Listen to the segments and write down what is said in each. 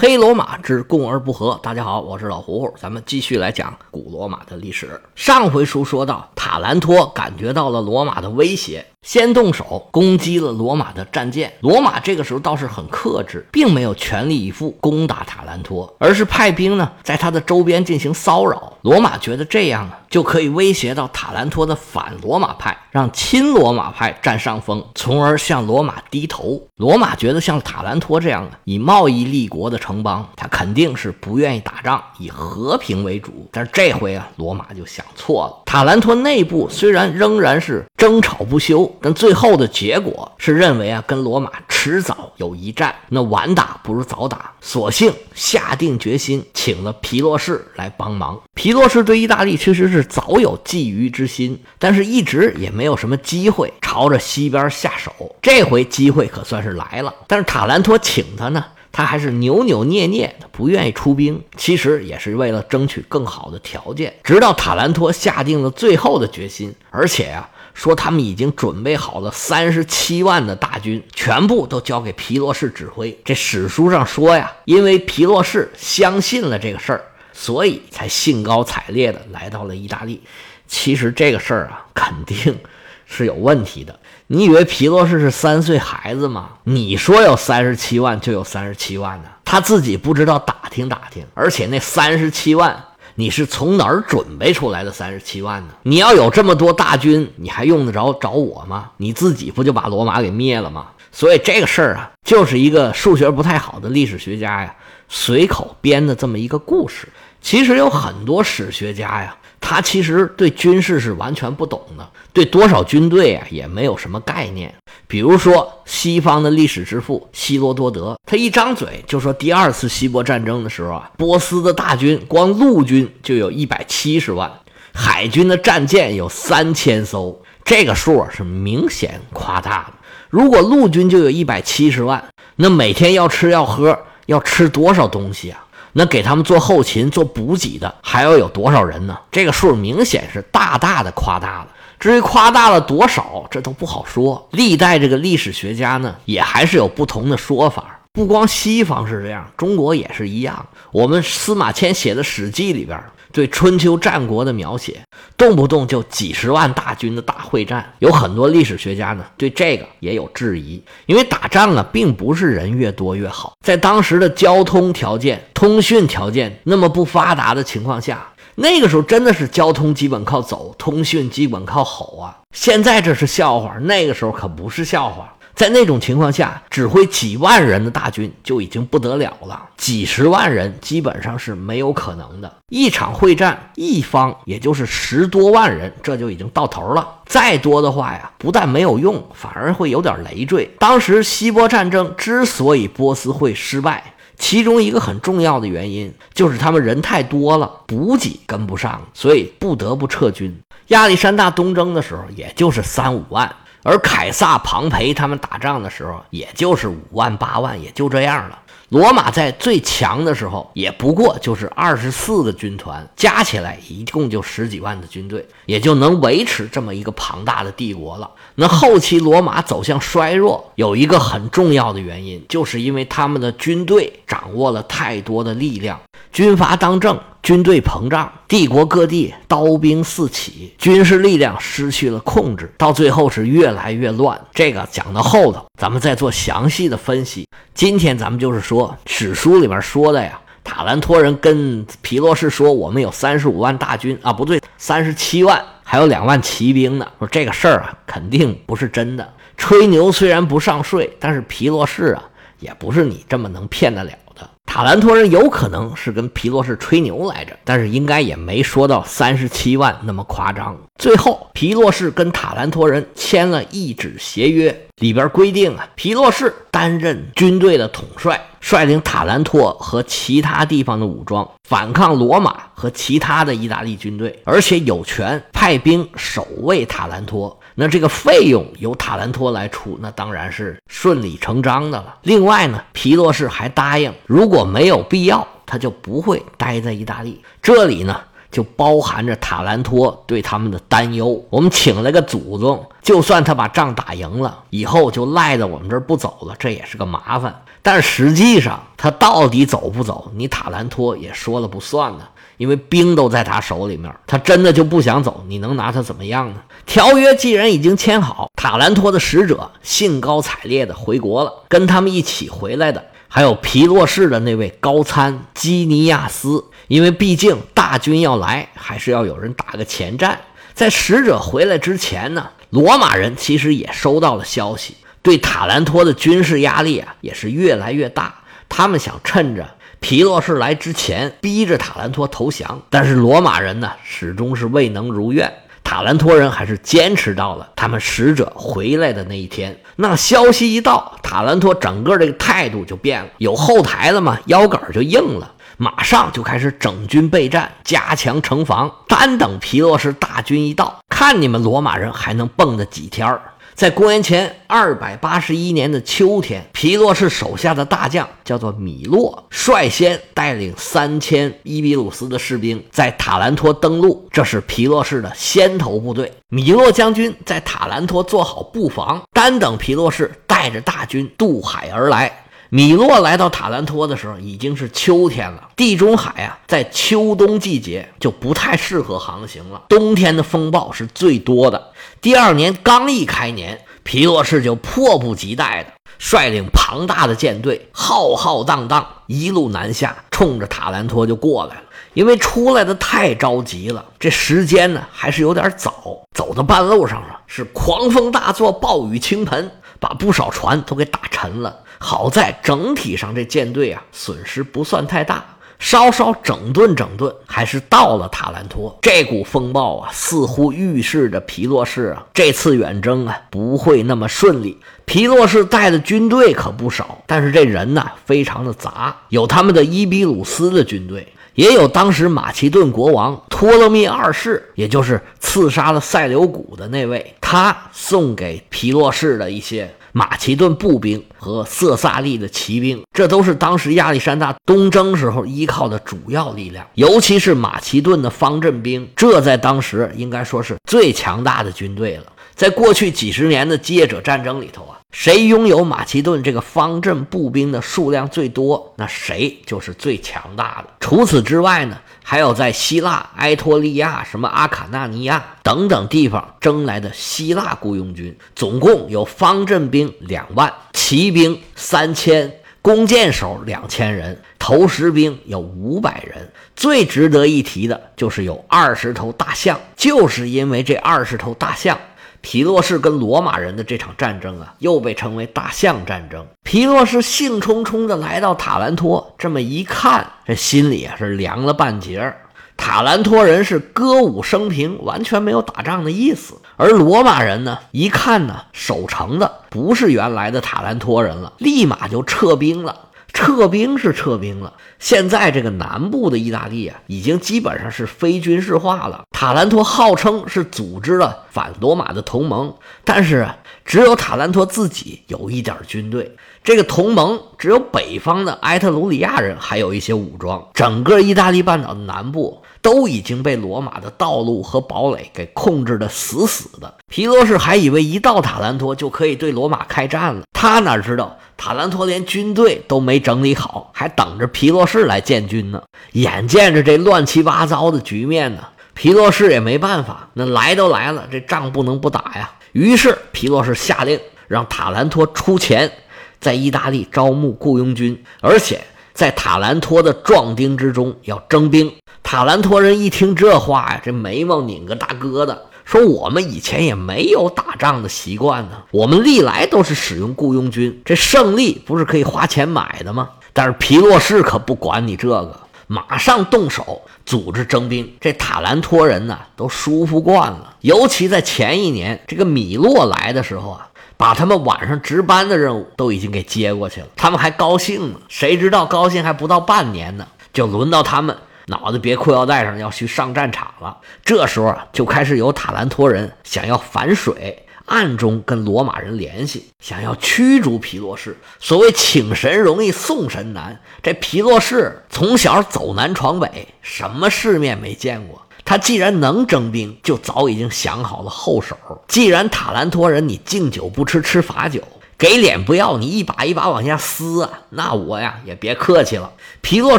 黑罗马之共而不和。大家好，我是老胡胡，咱们继续来讲古罗马的历史。上回书说到，塔兰托感觉到了罗马的威胁。先动手攻击了罗马的战舰，罗马这个时候倒是很克制，并没有全力以赴攻打塔兰托，而是派兵呢在他的周边进行骚扰。罗马觉得这样啊就可以威胁到塔兰托的反罗马派，让亲罗马派占上风，从而向罗马低头。罗马觉得像塔兰托这样的以贸易立国的城邦，他肯定是不愿意打仗，以和平为主。但是这回啊，罗马就想错了。塔兰托内部虽然仍然是争吵不休。但最后的结果是认为啊，跟罗马迟早有一战，那晚打不如早打，索性下定决心，请了皮洛士来帮忙。皮洛士对意大利其实是早有觊觎之心，但是一直也没有什么机会朝着西边下手。这回机会可算是来了，但是塔兰托请他呢，他还是扭扭捏捏的，不愿意出兵。其实也是为了争取更好的条件。直到塔兰托下定了最后的决心，而且呀。说他们已经准备好了三十七万的大军，全部都交给皮洛士指挥。这史书上说呀，因为皮洛士相信了这个事儿，所以才兴高采烈的来到了意大利。其实这个事儿啊，肯定是有问题的。你以为皮洛士是三岁孩子吗？你说有三十七万就有三十七万呢？他自己不知道打听打听，而且那三十七万。你是从哪儿准备出来的三十七万呢？你要有这么多大军，你还用得着找我吗？你自己不就把罗马给灭了吗？所以这个事儿啊，就是一个数学不太好的历史学家呀，随口编的这么一个故事。其实有很多史学家呀。他其实对军事是完全不懂的，对多少军队啊也没有什么概念。比如说西方的历史之父希罗多德，他一张嘴就说第二次希波战争的时候啊，波斯的大军光陆军就有一百七十万，海军的战舰有三千艘，这个数是明显夸大的。如果陆军就有一百七十万，那每天要吃要喝要吃多少东西啊？那给他们做后勤、做补给的还要有多少人呢？这个数明显是大大的夸大了。至于夸大了多少，这都不好说。历代这个历史学家呢，也还是有不同的说法。不光西方是这样，中国也是一样。我们司马迁写的《史记》里边。对春秋战国的描写，动不动就几十万大军的大会战，有很多历史学家呢对这个也有质疑，因为打仗啊并不是人越多越好，在当时的交通条件、通讯条件那么不发达的情况下，那个时候真的是交通基本靠走，通讯基本靠吼啊。现在这是笑话，那个时候可不是笑话。在那种情况下，指挥几万人的大军就已经不得了了，几十万人基本上是没有可能的。一场会战，一方也就是十多万人，这就已经到头了。再多的话呀，不但没有用，反而会有点累赘。当时希波战争之所以波斯会失败，其中一个很重要的原因就是他们人太多了，补给跟不上，所以不得不撤军。亚历山大东征的时候，也就是三五万。而凯撒、庞培他们打仗的时候，也就是五万八万，也就这样了。罗马在最强的时候，也不过就是二十四个军团，加起来一共就十几万的军队，也就能维持这么一个庞大的帝国了。那后期罗马走向衰弱，有一个很重要的原因，就是因为他们的军队掌握了太多的力量，军阀当政。军队膨胀，帝国各地刀兵四起，军事力量失去了控制，到最后是越来越乱。这个讲到后头，咱们再做详细的分析。今天咱们就是说史书里面说的呀，塔兰托人跟皮洛士说，我们有三十五万大军啊，不对，三十七万，还有两万骑兵呢。说这个事儿啊，肯定不是真的。吹牛虽然不上税，但是皮洛士啊，也不是你这么能骗得了的。塔兰托人有可能是跟皮洛士吹牛来着，但是应该也没说到三十七万那么夸张。最后，皮洛士跟塔兰托人签了一纸协约，里边规定啊，皮洛士担任军队的统帅，率领塔兰托和其他地方的武装反抗罗马和其他的意大利军队，而且有权派兵守卫塔兰托。那这个费用由塔兰托来出，那当然是顺理成章的了。另外呢，皮洛士还答应，如果没有必要，他就不会待在意大利。这里呢，就包含着塔兰托对他们的担忧。我们请了个祖宗，就算他把仗打赢了，以后就赖在我们这儿不走了，这也是个麻烦。但实际上，他到底走不走，你塔兰托也说了不算呢。因为兵都在他手里面，他真的就不想走，你能拿他怎么样呢？条约既然已经签好，塔兰托的使者兴高采烈地回国了，跟他们一起回来的还有皮洛士的那位高参基尼亚斯。因为毕竟大军要来，还是要有人打个前站。在使者回来之前呢，罗马人其实也收到了消息，对塔兰托的军事压力啊也是越来越大，他们想趁着。皮洛士来之前，逼着塔兰托投降，但是罗马人呢，始终是未能如愿。塔兰托人还是坚持到了他们使者回来的那一天。那消息一到，塔兰托整个这个态度就变了。有后台了嘛，腰杆就硬了，马上就开始整军备战，加强城防。单等皮洛士大军一到，看你们罗马人还能蹦跶几天儿。在公元前二百八十一年的秋天，皮洛士手下的大将叫做米洛，率先带领三千伊比鲁斯的士兵在塔兰托登陆，这是皮洛士的先头部队。米洛将军在塔兰托做好布防，单等皮洛士带着大军渡海而来。米洛来到塔兰托的时候，已经是秋天了。地中海啊，在秋冬季节就不太适合航行了，冬天的风暴是最多的。第二年刚一开年，皮洛士就迫不及待的率领庞大的舰队，浩浩荡荡一路南下，冲着塔兰托就过来了。因为出来的太着急了，这时间呢还是有点早。走到半路上了，是狂风大作，暴雨倾盆，把不少船都给打沉了。好在整体上这舰队啊损失不算太大。稍稍整顿整顿，还是到了塔兰托。这股风暴啊，似乎预示着皮洛士啊这次远征啊不会那么顺利。皮洛士带的军队可不少，但是这人呢非常的杂，有他们的伊比鲁斯的军队，也有当时马其顿国王托勒密二世，也就是刺杀了塞琉古的那位，他送给皮洛士的一些。马其顿步兵和色萨利的骑兵，这都是当时亚历山大东征时候依靠的主要力量。尤其是马其顿的方阵兵，这在当时应该说是最强大的军队了。在过去几十年的接者战争里头啊，谁拥有马其顿这个方阵步兵的数量最多，那谁就是最强大的。除此之外呢？还有在希腊、埃托利亚、什么阿卡纳尼亚等等地方征来的希腊雇佣军，总共有方阵兵两万，骑兵三千，弓箭手两千人，投石兵有五百人。最值得一提的就是有二十头大象，就是因为这二十头大象。皮洛士跟罗马人的这场战争啊，又被称为大象战争。皮洛士兴冲冲地来到塔兰托，这么一看，这心里啊是凉了半截儿。塔兰托人是歌舞升平，完全没有打仗的意思。而罗马人呢，一看呢，守城的不是原来的塔兰托人了，立马就撤兵了。撤兵是撤兵了，现在这个南部的意大利啊，已经基本上是非军事化了。塔兰托号称是组织了反罗马的同盟，但是只有塔兰托自己有一点军队。这个同盟只有北方的埃特鲁里亚人还有一些武装，整个意大利半岛的南部都已经被罗马的道路和堡垒给控制的死死的。皮罗士还以为一到塔兰托就可以对罗马开战了，他哪知道？塔兰托连军队都没整理好，还等着皮洛士来建军呢。眼见着这乱七八糟的局面呢，皮洛士也没办法。那来都来了，这仗不能不打呀。于是皮洛士下令让塔兰托出钱，在意大利招募雇佣军，而且在塔兰托的壮丁之中要征兵。塔兰托人一听这话呀，这眉毛拧个大疙瘩。说我们以前也没有打仗的习惯呢，我们历来都是使用雇佣军，这胜利不是可以花钱买的吗？但是皮洛士可不管你这个，马上动手组织征兵。这塔兰托人呢都舒服惯了，尤其在前一年这个米洛来的时候啊，把他们晚上值班的任务都已经给接过去了，他们还高兴呢。谁知道高兴还不到半年呢，就轮到他们。脑袋别裤腰带上，要去上战场了。这时候啊，就开始有塔兰托人想要反水，暗中跟罗马人联系，想要驱逐皮洛士。所谓请神容易送神难，这皮洛士从小走南闯北，什么世面没见过。他既然能征兵，就早已经想好了后手。既然塔兰托人你敬酒不吃吃罚酒。给脸不要，你一把一把往下撕啊！那我呀也别客气了。皮洛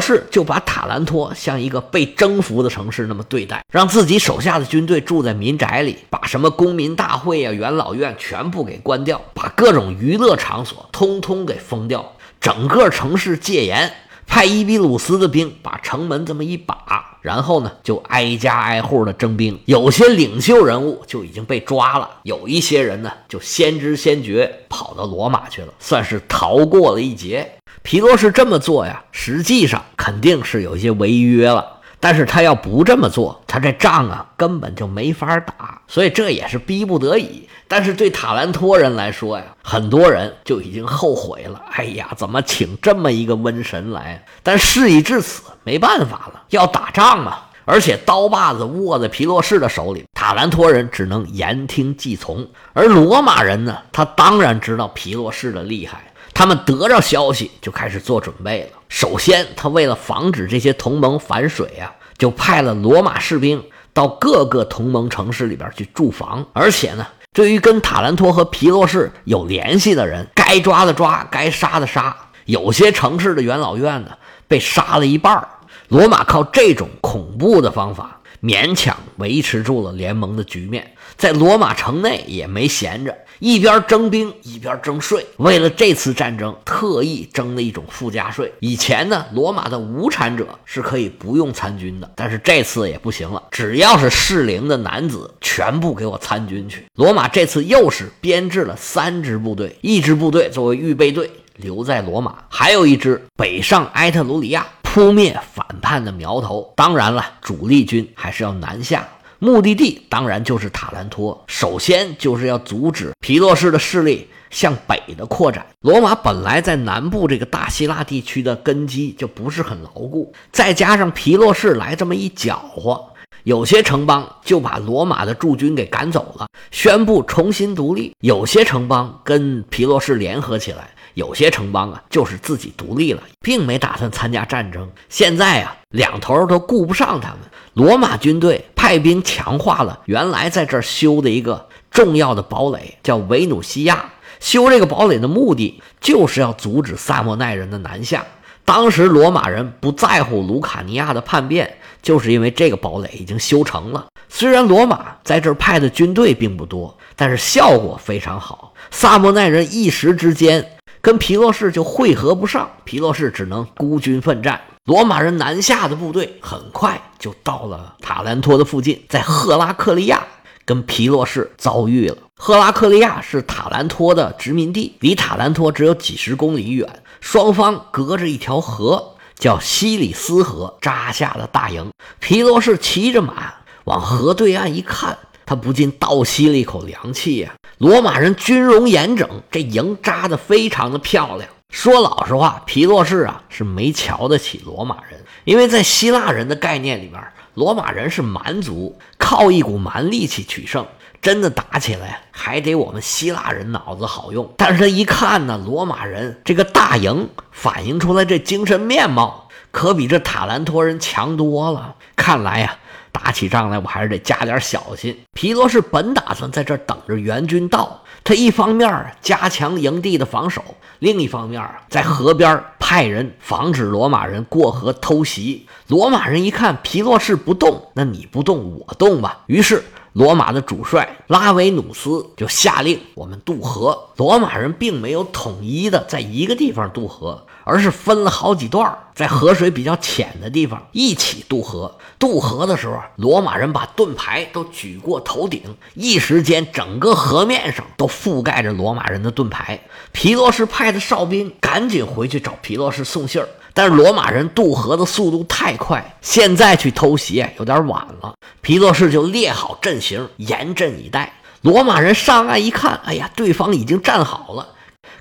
士就把塔兰托像一个被征服的城市那么对待，让自己手下的军队住在民宅里，把什么公民大会呀、元老院全部给关掉，把各种娱乐场所通通给封掉，整个城市戒严。派伊比鲁斯的兵把城门这么一把，然后呢，就挨家挨户的征兵。有些领袖人物就已经被抓了，有一些人呢，就先知先觉跑到罗马去了，算是逃过了一劫。皮洛士这么做呀，实际上肯定是有一些违约了。但是他要不这么做，他这仗啊根本就没法打，所以这也是逼不得已。但是对塔兰托人来说呀，很多人就已经后悔了。哎呀，怎么请这么一个瘟神来？但事已至此，没办法了，要打仗嘛。而且刀把子握在皮洛士的手里，塔兰托人只能言听计从。而罗马人呢，他当然知道皮洛士的厉害。他们得着消息就开始做准备了。首先，他为了防止这些同盟反水啊，就派了罗马士兵到各个同盟城市里边去驻防。而且呢，对于跟塔兰托和皮洛士有联系的人，该抓的抓，该杀的杀。有些城市的元老院呢，被杀了一半。罗马靠这种恐怖的方法，勉强维持住了联盟的局面。在罗马城内也没闲着。一边征兵一边征税，为了这次战争，特意征了一种附加税。以前呢，罗马的无产者是可以不用参军的，但是这次也不行了，只要是适龄的男子，全部给我参军去。罗马这次又是编制了三支部队，一支部队作为预备队留在罗马，还有一支北上埃特鲁里亚，扑灭反叛的苗头。当然了，主力军还是要南下。目的地当然就是塔兰托，首先就是要阻止皮洛士的势力向北的扩展。罗马本来在南部这个大希腊地区的根基就不是很牢固，再加上皮洛士来这么一搅和，有些城邦就把罗马的驻军给赶走了，宣布重新独立；有些城邦跟皮洛士联合起来，有些城邦啊就是自己独立了，并没打算参加战争。现在啊，两头都顾不上他们。罗马军队派兵强化了原来在这儿修的一个重要的堡垒，叫维努西亚。修这个堡垒的目的就是要阻止萨莫奈人的南下。当时罗马人不在乎卢卡尼亚的叛变，就是因为这个堡垒已经修成了。虽然罗马在这儿派的军队并不多，但是效果非常好。萨莫奈人一时之间跟皮洛士就汇合不上，皮洛士只能孤军奋战。罗马人南下的部队很快就到了塔兰托的附近，在赫拉克利亚跟皮洛士遭遇了。赫拉克利亚是塔兰托的殖民地，离塔兰托只有几十公里远，双方隔着一条河，叫西里斯河，扎下了大营。皮洛士骑着马往河对岸一看，他不禁倒吸了一口凉气呀！罗马人军容严整，这营扎得非常的漂亮。说老实话，皮洛士啊是没瞧得起罗马人，因为在希腊人的概念里面，罗马人是蛮族，靠一股蛮力气取胜，真的打起来还得我们希腊人脑子好用。但是他一看呢，罗马人这个大营反映出来这精神面貌，可比这塔兰托人强多了。看来呀，打起仗来我还是得加点小心。皮洛士本打算在这等着援军到。他一方面加强营地的防守，另一方面在河边派人防止罗马人过河偷袭。罗马人一看皮洛士不动，那你不动我动吧。于是罗马的主帅拉维努斯就下令我们渡河。罗马人并没有统一的在一个地方渡河。而是分了好几段，在河水比较浅的地方一起渡河。渡河的时候，罗马人把盾牌都举过头顶，一时间整个河面上都覆盖着罗马人的盾牌。皮洛士派的哨兵赶紧回去找皮洛士送信儿，但是罗马人渡河的速度太快，现在去偷袭有点晚了。皮洛士就列好阵型，严阵以待。罗马人上岸一看，哎呀，对方已经站好了。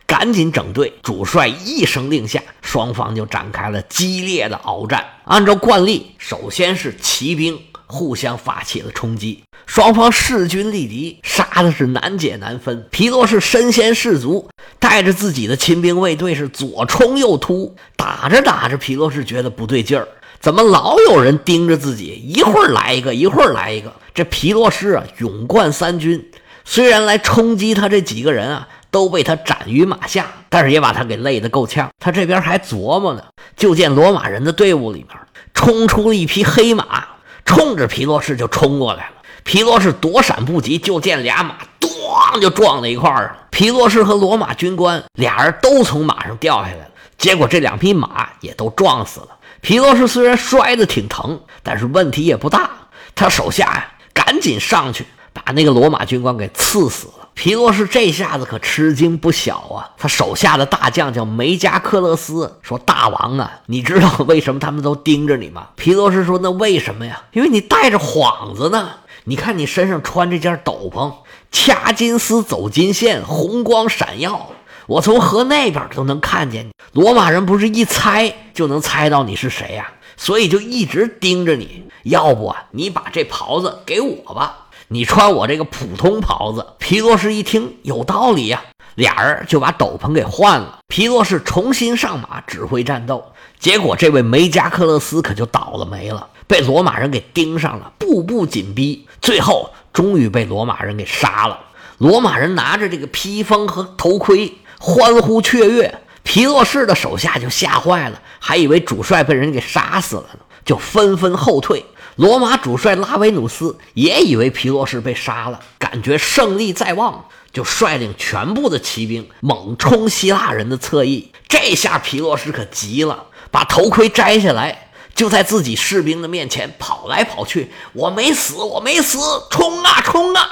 赶紧整队，主帅一声令下，双方就展开了激烈的鏖战。按照惯例，首先是骑兵互相发起了冲击，双方势均力敌，杀的是难解难分。皮洛士身先士卒，带着自己的亲兵卫队是左冲右突，打着打着，皮洛士觉得不对劲儿，怎么老有人盯着自己？一会儿来一个，一会儿来一个。这皮洛士啊，勇冠三军，虽然来冲击他这几个人啊。都被他斩于马下，但是也把他给累得够呛。他这边还琢磨呢，就见罗马人的队伍里面冲出了一匹黑马，冲着皮洛士就冲过来了。皮洛士躲闪不及，就见俩马咣就撞在一块儿了。皮洛士和罗马军官俩人都从马上掉下来了，结果这两匹马也都撞死了。皮洛士虽然摔得挺疼，但是问题也不大。他手下呀，赶紧上去把那个罗马军官给刺死了。皮洛士这下子可吃惊不小啊！他手下的大将叫梅加克勒斯，说：“大王啊，你知道为什么他们都盯着你吗？”皮洛士说：“那为什么呀？因为你带着幌子呢。你看你身上穿这件斗篷，掐金丝走金线，红光闪耀，我从河那边都能看见你。罗马人不是一猜就能猜到你是谁呀？所以就一直盯着你。要不啊，你把这袍子给我吧。”你穿我这个普通袍子，皮洛士一听有道理呀，俩人就把斗篷给换了。皮洛士重新上马指挥战斗，结果这位梅加克勒斯可就倒了霉了，被罗马人给盯上了，步步紧逼，最后终于被罗马人给杀了。罗马人拿着这个披风和头盔，欢呼雀跃。皮洛士的手下就吓坏了，还以为主帅被人给杀死了呢，就纷纷后退。罗马主帅拉维努斯也以为皮洛士被杀了，感觉胜利在望，就率领全部的骑兵猛冲希腊人的侧翼。这下皮洛士可急了，把头盔摘下来，就在自己士兵的面前跑来跑去：“我没死，我没死，冲啊冲啊！”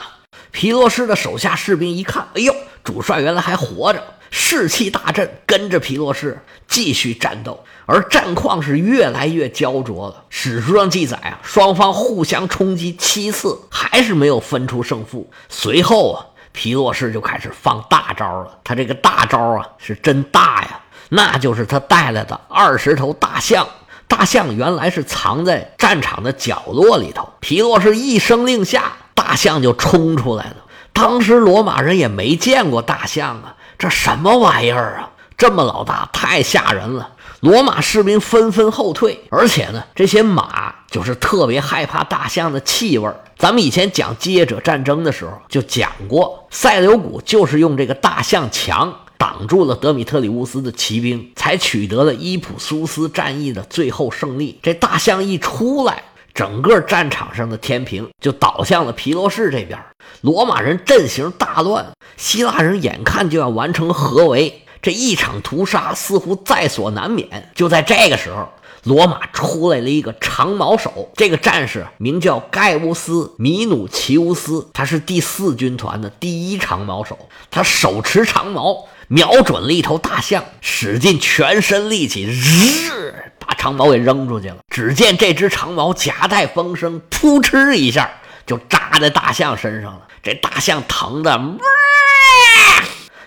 皮洛士的手下士兵一看，哎呦，主帅原来还活着。士气大振，跟着皮洛士继续战斗，而战况是越来越焦灼了。史书上记载啊，双方互相冲击七次，还是没有分出胜负。随后啊，皮洛士就开始放大招了。他这个大招啊，是真大呀，那就是他带来的二十头大象。大象原来是藏在战场的角落里头，皮洛士一声令下，大象就冲出来了。当时罗马人也没见过大象啊。这什么玩意儿啊！这么老大，太吓人了。罗马士兵纷纷后退，而且呢，这些马就是特别害怕大象的气味。咱们以前讲基业者战争的时候就讲过，塞琉古就是用这个大象墙挡住了德米特里乌斯的骑兵，才取得了伊普苏斯战役的最后胜利。这大象一出来，整个战场上的天平就倒向了皮罗士这边。罗马人阵型大乱，希腊人眼看就要完成合围，这一场屠杀似乎在所难免。就在这个时候，罗马出来了一个长矛手，这个战士名叫盖乌斯·米努奇乌斯，他是第四军团的第一长矛手。他手持长矛，瞄准了一头大象，使尽全身力气，日把长矛给扔出去了。只见这只长矛夹带风声，扑哧一下。就扎在大象身上了，这大象疼的，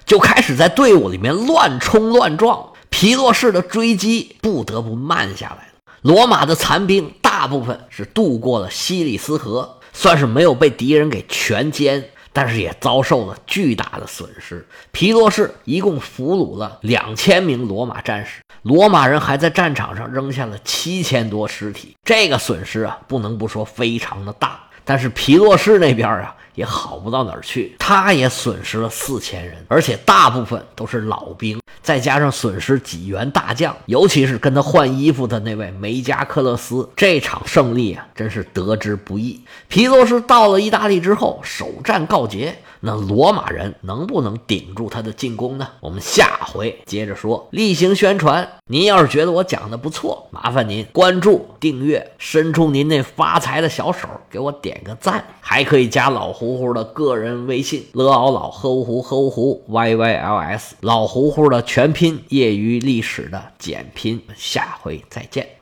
就开始在队伍里面乱冲乱撞。皮洛士的追击不得不慢下来了。罗马的残兵大部分是渡过了西里斯河，算是没有被敌人给全歼，但是也遭受了巨大的损失。皮洛士一共俘虏了两千名罗马战士，罗马人还在战场上扔下了七千多尸体。这个损失啊，不能不说非常的大。但是皮洛士那边啊也好不到哪儿去，他也损失了四千人，而且大部分都是老兵，再加上损失几员大将，尤其是跟他换衣服的那位梅加克勒斯，这场胜利啊真是得之不易。皮洛士到了意大利之后，首战告捷。那罗马人能不能顶住他的进攻呢？我们下回接着说。例行宣传，您要是觉得我讲的不错，麻烦您关注、订阅，伸出您那发财的小手，给我点个赞，还可以加老胡胡的个人微信：l 敖老呵胡呵胡 y y l s，老胡胡的全拼，业余历史的简拼。下回再见。